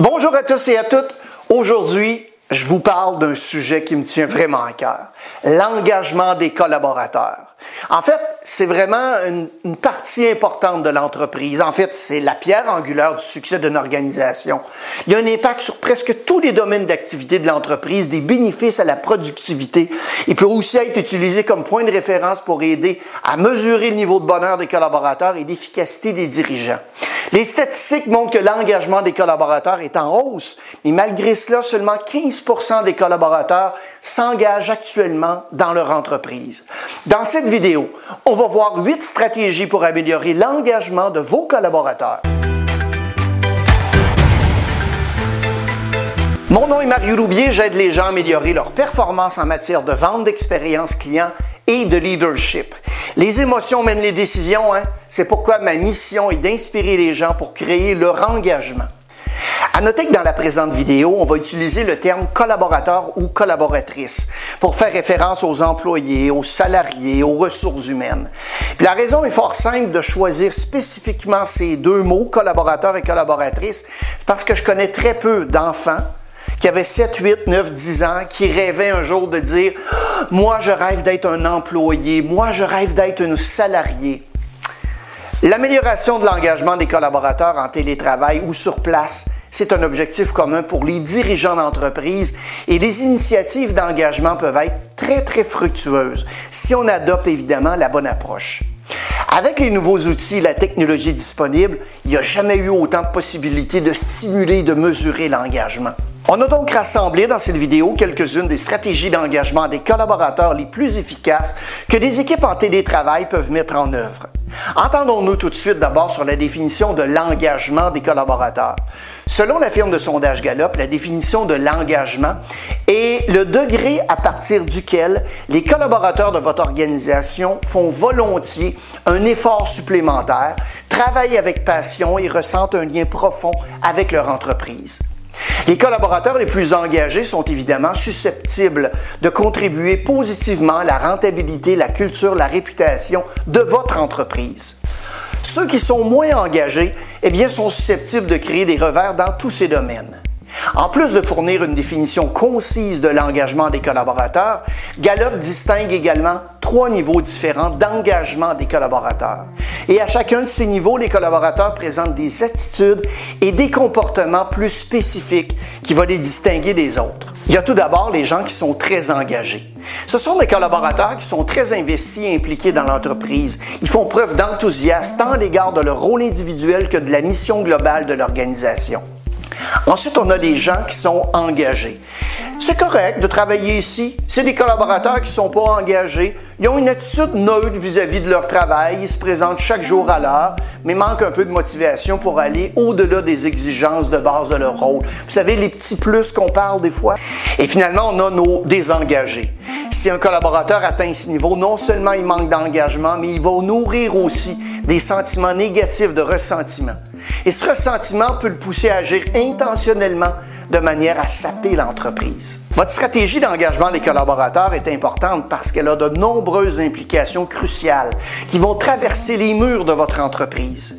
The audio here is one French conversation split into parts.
Bonjour à tous et à toutes. Aujourd'hui, je vous parle d'un sujet qui me tient vraiment à cœur, l'engagement des collaborateurs. En fait, c'est vraiment une, partie importante de l'entreprise. En fait, c'est la pierre angulaire du succès d'une organisation. Il y a un impact sur presque tous les domaines d'activité de l'entreprise, des bénéfices à la productivité. Il peut aussi être utilisé comme point de référence pour aider à mesurer le niveau de bonheur des collaborateurs et d'efficacité des dirigeants. Les statistiques montrent que l'engagement des collaborateurs est en hausse, mais malgré cela, seulement 15% des collaborateurs s'engagent actuellement dans leur entreprise. Dans cette vidéo, on va voir huit stratégies pour améliorer l'engagement de vos collaborateurs. Mon nom est Mario Roubier, j'aide les gens à améliorer leur performance en matière de vente d'expérience client et de leadership. Les émotions mènent les décisions, hein? c'est pourquoi ma mission est d'inspirer les gens pour créer leur engagement. À noter que dans la présente vidéo, on va utiliser le terme collaborateur ou collaboratrice pour faire référence aux employés, aux salariés, aux ressources humaines. la raison est fort simple de choisir spécifiquement ces deux mots, collaborateur et collaboratrice, c'est parce que je connais très peu d'enfants qui avaient 7, 8, 9, 10 ans, qui rêvaient un jour de dire Moi, je rêve d'être un employé, moi, je rêve d'être un salarié. L'amélioration de l'engagement des collaborateurs en télétravail ou sur place, c'est un objectif commun pour les dirigeants d'entreprise et les initiatives d'engagement peuvent être très, très fructueuses si on adopte évidemment la bonne approche. Avec les nouveaux outils et la technologie disponible, il n'y a jamais eu autant de possibilités de stimuler et de mesurer l'engagement. On a donc rassemblé dans cette vidéo quelques-unes des stratégies d'engagement des collaborateurs les plus efficaces que des équipes en télétravail peuvent mettre en œuvre. Entendons-nous tout de suite d'abord sur la définition de l'engagement des collaborateurs. Selon la firme de sondage Gallup, la définition de l'engagement est le degré à partir duquel les collaborateurs de votre organisation font volontiers un effort supplémentaire, travaillent avec passion et ressentent un lien profond avec leur entreprise. Les collaborateurs les plus engagés sont évidemment susceptibles de contribuer positivement à la rentabilité, la culture, la réputation de votre entreprise. Ceux qui sont moins engagés, eh bien, sont susceptibles de créer des revers dans tous ces domaines. En plus de fournir une définition concise de l'engagement des collaborateurs, Gallup distingue également trois niveaux différents d'engagement des collaborateurs. Et à chacun de ces niveaux, les collaborateurs présentent des attitudes et des comportements plus spécifiques qui vont les distinguer des autres. Il y a tout d'abord les gens qui sont très engagés. Ce sont des collaborateurs qui sont très investis et impliqués dans l'entreprise. Ils font preuve d'enthousiasme tant à l'égard de leur rôle individuel que de la mission globale de l'organisation. Ensuite, on a les gens qui sont engagés. C'est correct de travailler ici. C'est des collaborateurs qui ne sont pas engagés. Ils ont une attitude neutre vis-à-vis de leur travail. Ils se présentent chaque jour à l'heure, mais manquent un peu de motivation pour aller au-delà des exigences de base de leur rôle. Vous savez, les petits plus qu'on parle des fois. Et finalement, on a nos désengagés. Si un collaborateur atteint ce niveau, non seulement il manque d'engagement, mais il va nourrir aussi des sentiments négatifs de ressentiment. Et ce ressentiment peut le pousser à agir intentionnellement de manière à saper l'entreprise. Votre stratégie d'engagement des collaborateurs est importante parce qu'elle a de nombreuses implications cruciales qui vont traverser les murs de votre entreprise.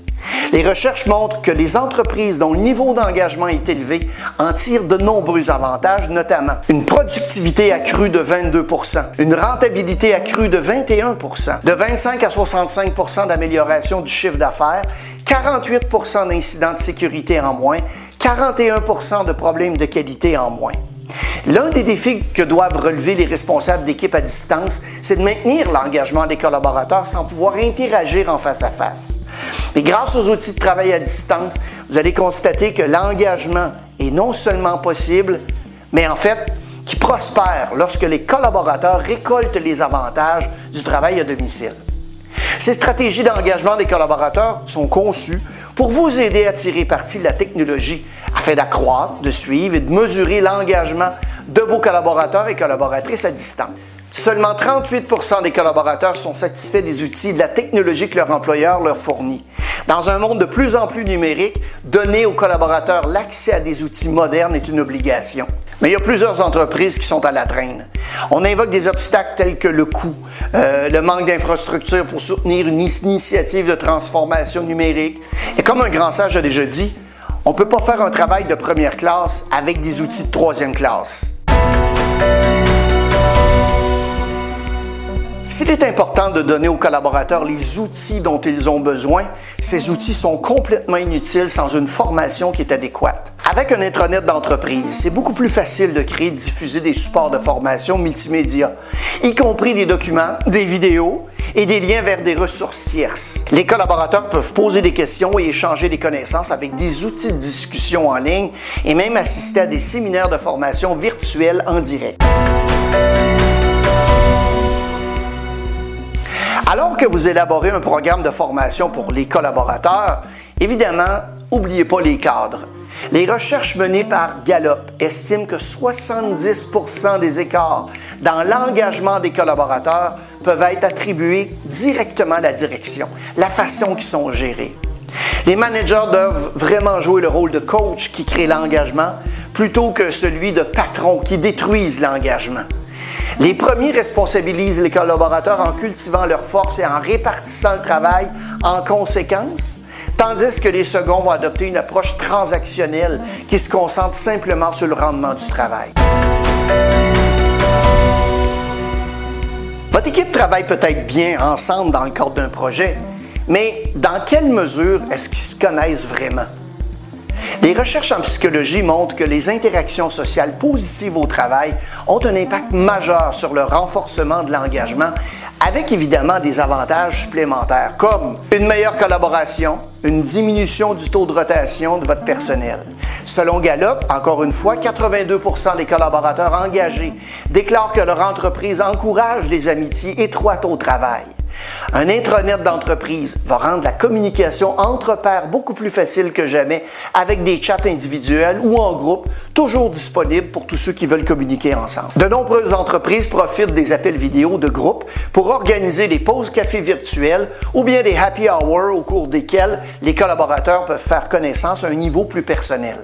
Les recherches montrent que les entreprises dont le niveau d'engagement est élevé en tirent de nombreux avantages, notamment une productivité accrue de 22% une rentabilité accrue de 21% de 25 à 65% d'amélioration du chiffre d'affaires, 48% d'incidents de sécurité en moins, 41% de problèmes de qualité en moins. L'un des défis que doivent relever les responsables d'équipe à distance, c'est de maintenir l'engagement des collaborateurs sans pouvoir interagir en face à face. Mais grâce aux outils de travail à distance, vous allez constater que l'engagement est non seulement possible, mais en fait qui prospère lorsque les collaborateurs récoltent les avantages du travail à domicile. Ces stratégies d'engagement des collaborateurs sont conçues pour vous aider à tirer parti de la technologie afin d'accroître, de suivre et de mesurer l'engagement de vos collaborateurs et collaboratrices à distance. Seulement 38% des collaborateurs sont satisfaits des outils de la technologie que leur employeur leur fournit. Dans un monde de plus en plus numérique, donner aux collaborateurs l'accès à des outils modernes est une obligation. Mais il y a plusieurs entreprises qui sont à la traîne. On invoque des obstacles tels que le coût, euh, le manque d'infrastructures pour soutenir une initiative de transformation numérique. Et comme un grand sage a déjà dit, On ne peut pas faire un travail de première classe avec des outils de troisième classe. S'il est important de donner aux collaborateurs les outils dont ils ont besoin, ces outils sont complètement inutiles sans une formation qui est adéquate. Avec un intranet d'entreprise, c'est beaucoup plus facile de créer et diffuser des supports de formation multimédia, y compris des documents, des vidéos et des liens vers des ressources tierces. Les collaborateurs peuvent poser des questions et échanger des connaissances avec des outils de discussion en ligne et même assister à des séminaires de formation virtuels en direct. Alors que vous élaborez un programme de formation pour les collaborateurs, évidemment, n'oubliez pas les cadres. Les recherches menées par Gallup estiment que 70% des écarts dans l'engagement des collaborateurs peuvent être attribués directement à la direction, la façon qu'ils sont gérés. Les managers doivent vraiment jouer le rôle de coach qui crée l'engagement plutôt que celui de patron qui détruise l'engagement. Les premiers responsabilisent les collaborateurs en cultivant leurs forces et en répartissant le travail en conséquence, tandis que les seconds vont adopter une approche transactionnelle qui se concentre simplement sur le rendement du travail. Votre équipe travaille peut-être bien ensemble dans le cadre d'un projet, mais dans quelle mesure est-ce qu'ils se connaissent vraiment? Les recherches en psychologie montrent que les interactions sociales positives au travail ont un impact majeur sur le renforcement de l'engagement, avec évidemment des avantages supplémentaires comme une meilleure collaboration, une diminution du taux de rotation de votre personnel. Selon Gallup, encore une fois, 82% des collaborateurs engagés déclarent que leur entreprise encourage les amitiés étroites au travail. Un intranet d'entreprise va rendre la communication entre pairs beaucoup plus facile que jamais avec des chats individuels ou en groupe, toujours disponibles pour tous ceux qui veulent communiquer ensemble. De nombreuses entreprises profitent des appels vidéo de groupe pour organiser des pauses café virtuelles ou bien des happy hours au cours desquels les collaborateurs peuvent faire connaissance à un niveau plus personnel.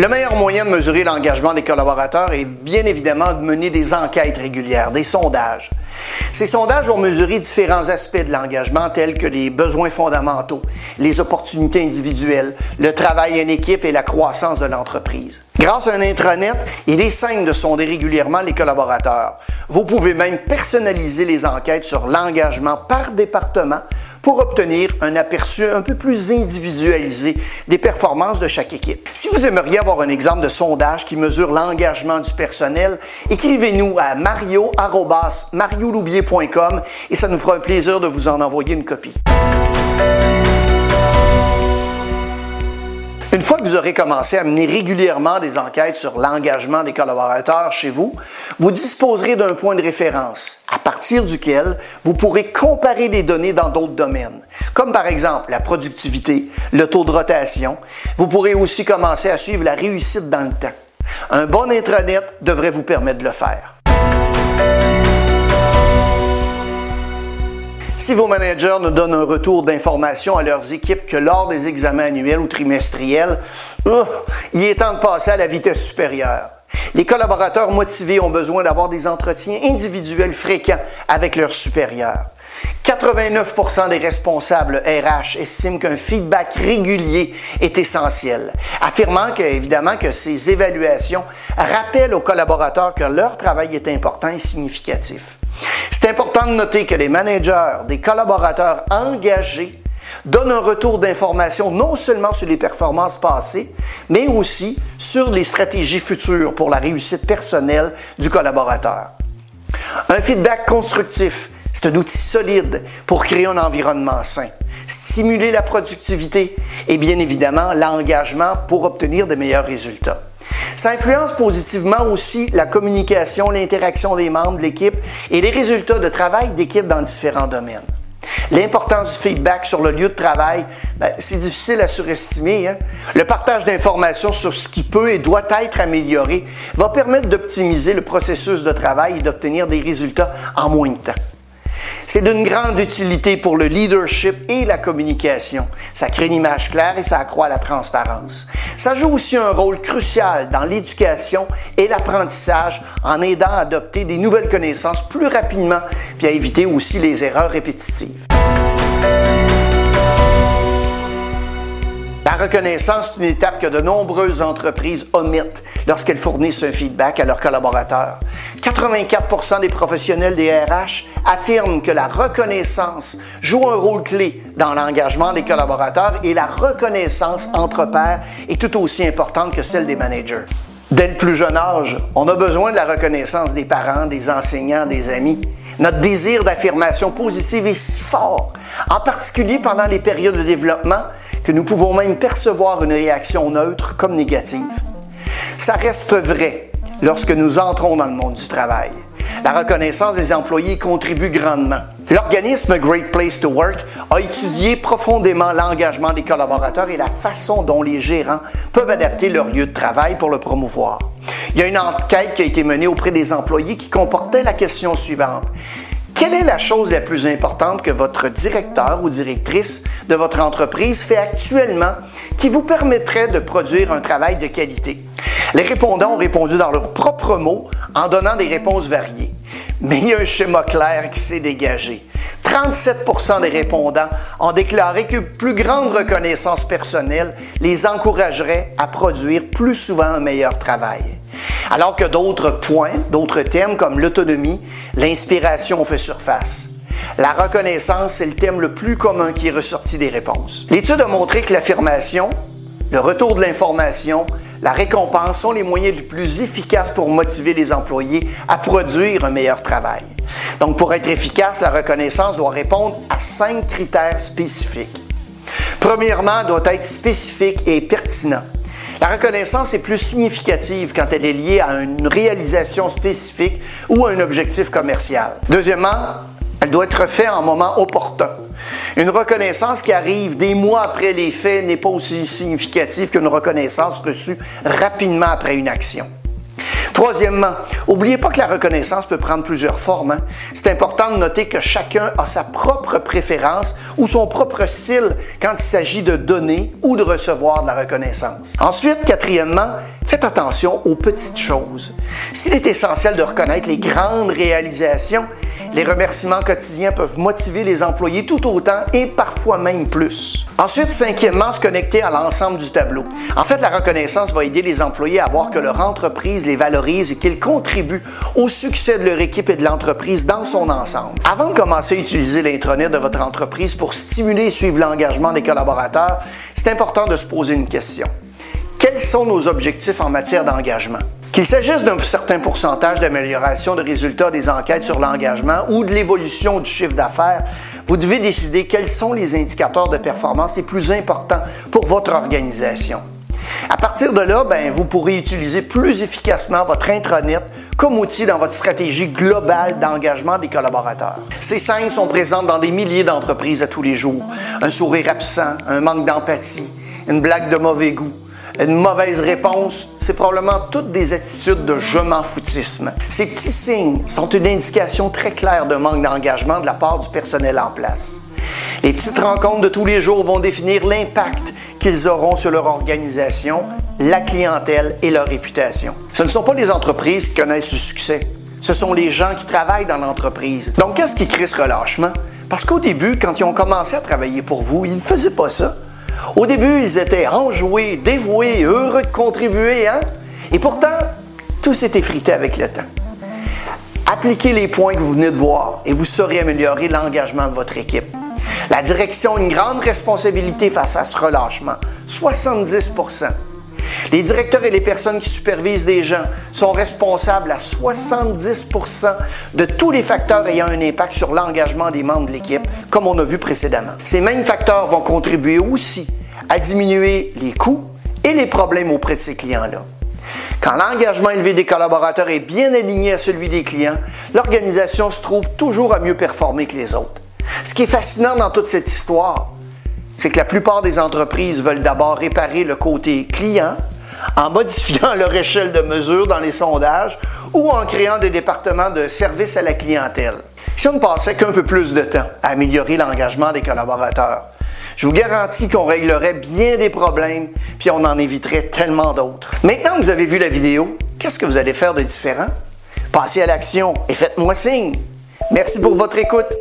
Le meilleur moyen de mesurer l'engagement des collaborateurs est bien évidemment de mener des enquêtes régulières, des sondages. Ces sondages vont mesurer différents aspects de l'engagement tels que les besoins fondamentaux, les opportunités individuelles, le travail en équipe et la croissance de l'entreprise. Grâce à un intranet, il est simple de sonder régulièrement les collaborateurs. Vous pouvez même personnaliser les enquêtes sur l'engagement par département pour obtenir un aperçu un peu plus individualisé des performances de chaque équipe. Si vous aimeriez avoir un exemple de sondage qui mesure l'engagement du personnel, écrivez-nous à et ça nous fera un plaisir de vous en envoyer une copie. Une fois que vous aurez commencé à mener régulièrement des enquêtes sur l'engagement des collaborateurs chez vous, vous disposerez d'un point de référence à partir duquel vous pourrez comparer les données dans d'autres domaines, comme par exemple la productivité, le taux de rotation. Vous pourrez aussi commencer à suivre la réussite dans le temps. Un bon intranet devrait vous permettre de le faire. Si vos managers ne donnent un retour d'information à leurs équipes que lors des examens annuels ou trimestriels, il est temps de passer à la vitesse supérieure. Les collaborateurs motivés ont besoin d'avoir des entretiens individuels fréquents avec leurs supérieurs. 89% des responsables RH estiment qu'un feedback régulier est essentiel, affirmant que, évidemment que ces évaluations rappellent aux collaborateurs que leur travail est important et significatif. C'est important de noter que les managers, des collaborateurs engagés, donnent un retour d'information non seulement sur les performances passées, mais aussi sur les stratégies futures pour la réussite personnelle du collaborateur. Un feedback constructif, c'est un outil solide pour créer un environnement sain, stimuler la productivité et bien évidemment l'engagement pour obtenir de meilleurs résultats. Ça influence positivement aussi la communication, l'interaction des membres de l'équipe et les résultats de travail d'équipe dans différents domaines. L'importance du feedback sur le lieu de travail, ben, c'est difficile à surestimer. Hein. Le partage d'informations sur ce qui peut et doit être amélioré va permettre d'optimiser le processus de travail et d'obtenir des résultats en moins de temps. C'est d'une grande utilité pour le leadership et la communication. Ça crée une image claire et ça accroît la transparence. Ça joue aussi un rôle crucial dans l'éducation et l'apprentissage en aidant à adopter des nouvelles connaissances plus rapidement puis à éviter aussi les erreurs répétitives. Reconnaissance est une étape que de nombreuses entreprises omettent lorsqu'elles fournissent un feedback à leurs collaborateurs. 84% des professionnels des RH affirment que la reconnaissance joue un rôle clé dans l'engagement des collaborateurs et la reconnaissance entre pairs est tout aussi importante que celle des managers. Dès le plus jeune âge, on a besoin de la reconnaissance des parents, des enseignants, des amis. Notre désir d'affirmation positive est si fort, en particulier pendant les périodes de développement, que nous pouvons même percevoir une réaction neutre comme négative. Ça reste vrai lorsque nous entrons dans le monde du travail. La reconnaissance des employés contribue grandement. L'organisme Great Place to Work a étudié profondément l'engagement des collaborateurs et la façon dont les gérants peuvent adapter leur lieu de travail pour le promouvoir. Il y a une enquête qui a été menée auprès des employés qui comportait la question suivante. Quelle est la chose la plus importante que votre directeur ou directrice de votre entreprise fait actuellement qui vous permettrait de produire un travail de qualité? Les répondants ont répondu dans leurs propres mots en donnant des réponses variées. Mais il y a un schéma clair qui s'est dégagé. 37% des répondants ont déclaré qu'une plus grande reconnaissance personnelle les encouragerait à produire plus souvent un meilleur travail. Alors que d'autres points, d'autres thèmes comme l'autonomie, l'inspiration fait surface. La reconnaissance, c'est le thème le plus commun qui est ressorti des réponses. L'étude a montré que l'affirmation, le retour de l'information, la récompense sont les moyens les plus efficaces pour motiver les employés à produire un meilleur travail. Donc, pour être efficace, la reconnaissance doit répondre à cinq critères spécifiques. Premièrement, doit être spécifique et pertinent. La reconnaissance est plus significative quand elle est liée à une réalisation spécifique ou à un objectif commercial. Deuxièmement, elle doit être faite en moment opportun. Une reconnaissance qui arrive des mois après les faits n'est pas aussi significative qu'une reconnaissance reçue rapidement après une action. Troisièmement, n'oubliez pas que la reconnaissance peut prendre plusieurs formes. Hein. C'est important de noter que chacun a sa propre préférence ou son propre style quand il s'agit de donner ou de recevoir de la reconnaissance. Ensuite, quatrièmement, faites attention aux petites choses. S'il est essentiel de reconnaître les grandes réalisations, les remerciements quotidiens peuvent motiver les employés tout autant et parfois même plus. Ensuite, cinquièmement, se connecter à l'ensemble du tableau. En fait, la reconnaissance va aider les employés à voir que leur entreprise les valorise et qu'ils contribuent au succès de leur équipe et de l'entreprise dans son ensemble. Avant de commencer à utiliser l'intranet de votre entreprise pour stimuler et suivre l'engagement des collaborateurs, c'est important de se poser une question. Quels sont nos objectifs en matière d'engagement? Qu'il s'agisse d'un certain pourcentage d'amélioration de résultats des enquêtes sur l'engagement ou de l'évolution du chiffre d'affaires, vous devez décider quels sont les indicateurs de performance les plus importants pour votre organisation. À partir de là, ben, vous pourrez utiliser plus efficacement votre intranet comme outil dans votre stratégie globale d'engagement des collaborateurs. Ces scènes sont présentes dans des milliers d'entreprises à tous les jours. Un sourire absent, un manque d'empathie, une blague de mauvais goût, une mauvaise réponse, c'est probablement toutes des attitudes de je m'en foutisme. Ces petits signes sont une indication très claire de manque d'engagement de la part du personnel en place. Les petites rencontres de tous les jours vont définir l'impact qu'ils auront sur leur organisation, la clientèle et leur réputation. Ce ne sont pas les entreprises qui connaissent le succès. Ce sont les gens qui travaillent dans l'entreprise. Donc, qu'est-ce qui crée ce relâchement? Parce qu'au début, quand ils ont commencé à travailler pour vous, ils ne faisaient pas ça. Au début, ils étaient enjoués, dévoués, heureux de contribuer, hein? Et pourtant, tout s'est effrité avec le temps. Appliquez les points que vous venez de voir et vous saurez améliorer l'engagement de votre équipe. La direction a une grande responsabilité face à ce relâchement, 70 les directeurs et les personnes qui supervisent des gens sont responsables à 70% de tous les facteurs ayant un impact sur l'engagement des membres de l'équipe, comme on a vu précédemment. Ces mêmes facteurs vont contribuer aussi à diminuer les coûts et les problèmes auprès de ces clients-là. Quand l'engagement élevé des collaborateurs est bien aligné à celui des clients, l'organisation se trouve toujours à mieux performer que les autres. Ce qui est fascinant dans toute cette histoire, c'est que la plupart des entreprises veulent d'abord réparer le côté client en modifiant leur échelle de mesure dans les sondages ou en créant des départements de service à la clientèle. Si on ne passait qu'un peu plus de temps à améliorer l'engagement des collaborateurs, je vous garantis qu'on réglerait bien des problèmes, puis on en éviterait tellement d'autres. Maintenant que vous avez vu la vidéo, qu'est-ce que vous allez faire de différent? Passez à l'action et faites-moi signe. Merci pour votre écoute.